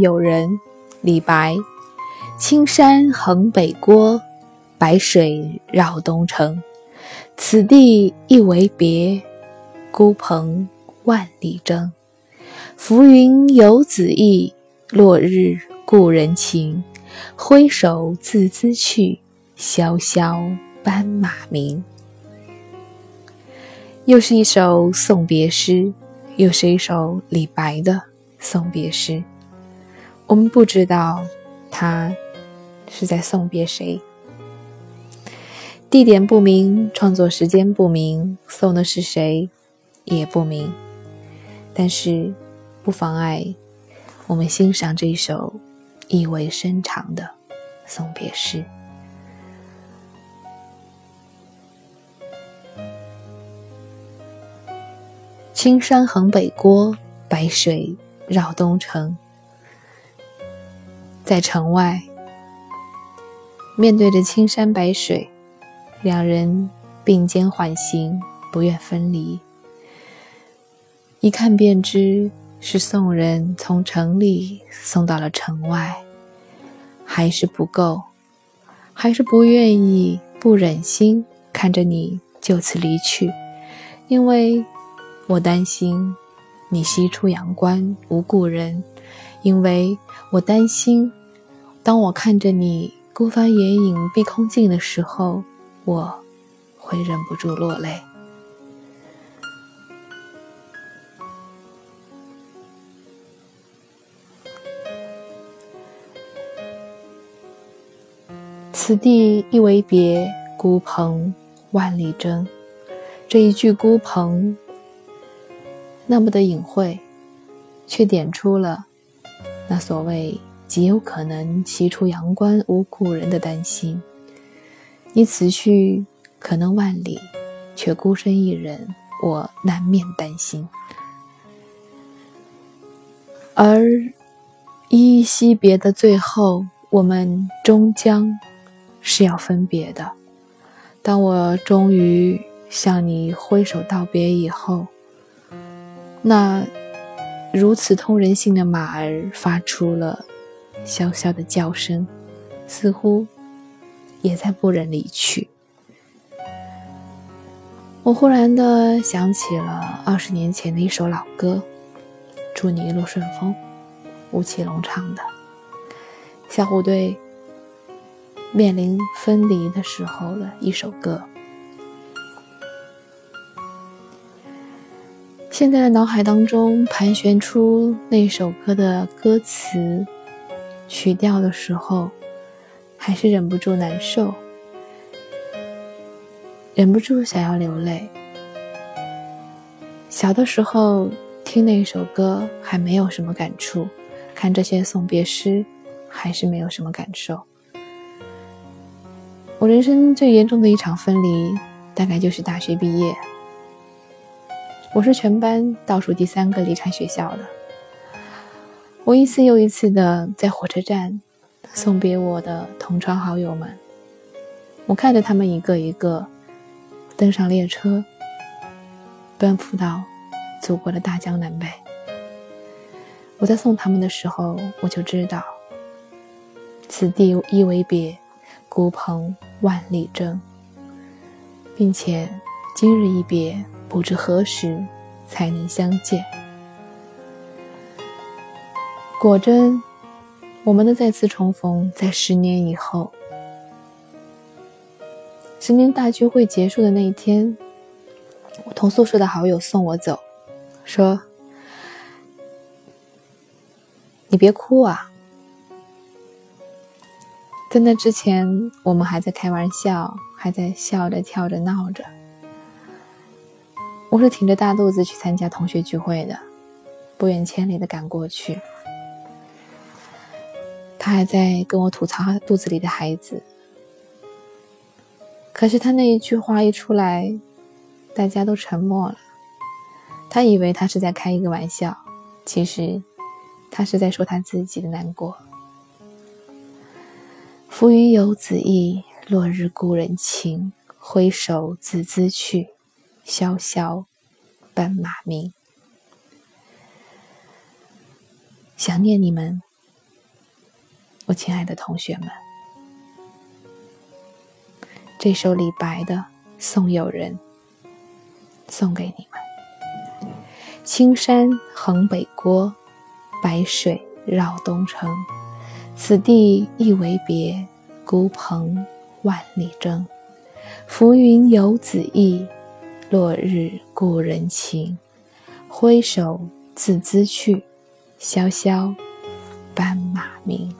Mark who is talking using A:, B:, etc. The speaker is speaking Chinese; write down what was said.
A: 友人，李白。青山横北郭，白水绕东城。此地一为别，孤蓬万里征。浮云游子意，落日故人情。挥手自兹去，萧萧斑马鸣。又是一首送别诗，又是一首李白的送别诗。我们不知道他是在送别谁，地点不明，创作时间不明，送的是谁也不明。但是不妨碍我们欣赏这一首意味深长的送别诗。青山横北郭，白水绕东城。在城外，面对着青山白水，两人并肩缓行，不愿分离。一看便知是送人从城里送到了城外，还是不够，还是不愿意、不忍心看着你就此离去，因为。我担心你西出阳关无故人，因为我担心，当我看着你孤帆远影碧空尽的时候，我会忍不住落泪。此地一为别，孤蓬万里征。这一句孤蓬。那么的隐晦，却点出了那所谓极有可能西出阳关无故人的担心。你此去可能万里，却孤身一人，我难免担心。而依依惜别的最后，我们终将是要分别的。当我终于向你挥手道别以后。那如此通人性的马儿发出了萧萧的叫声，似乎也在不忍离去。我忽然的想起了二十年前的一首老歌，《祝你一路顺风》，吴奇隆唱的，小虎队面临分离的时候的一首歌。现在的脑海当中盘旋出那首歌的歌词、曲调的时候，还是忍不住难受，忍不住想要流泪。小的时候听那首歌还没有什么感触，看这些送别诗还是没有什么感受。我人生最严重的一场分离，大概就是大学毕业。我是全班倒数第三个离开学校的。我一次又一次的在火车站送别我的同窗好友们，我看着他们一个一个登上列车，奔赴到祖国的大江南北。我在送他们的时候，我就知道，此地一为别，孤蓬万里征，并且今日一别。不知何时才能相见。果真，我们的再次重逢在十年以后。十年大聚会结束的那一天，我同宿舍的好友送我走，说：“你别哭啊。”在那之前，我们还在开玩笑，还在笑着、跳着、闹着。我是挺着大肚子去参加同学聚会的，不远千里的赶过去。他还在跟我吐槽他肚子里的孩子，可是他那一句话一出来，大家都沉默了。他以为他是在开一个玩笑，其实他是在说他自己的难过。浮云游子意，落日故人情，挥手自兹去。萧萧斑马鸣，想念你们，我亲爱的同学们，这首李白的《送友人》送给你们：青山横北郭，白水绕东城。此地一为别，孤蓬万里征。浮云游子意，落日故人情。挥手自兹去，萧萧斑马鸣。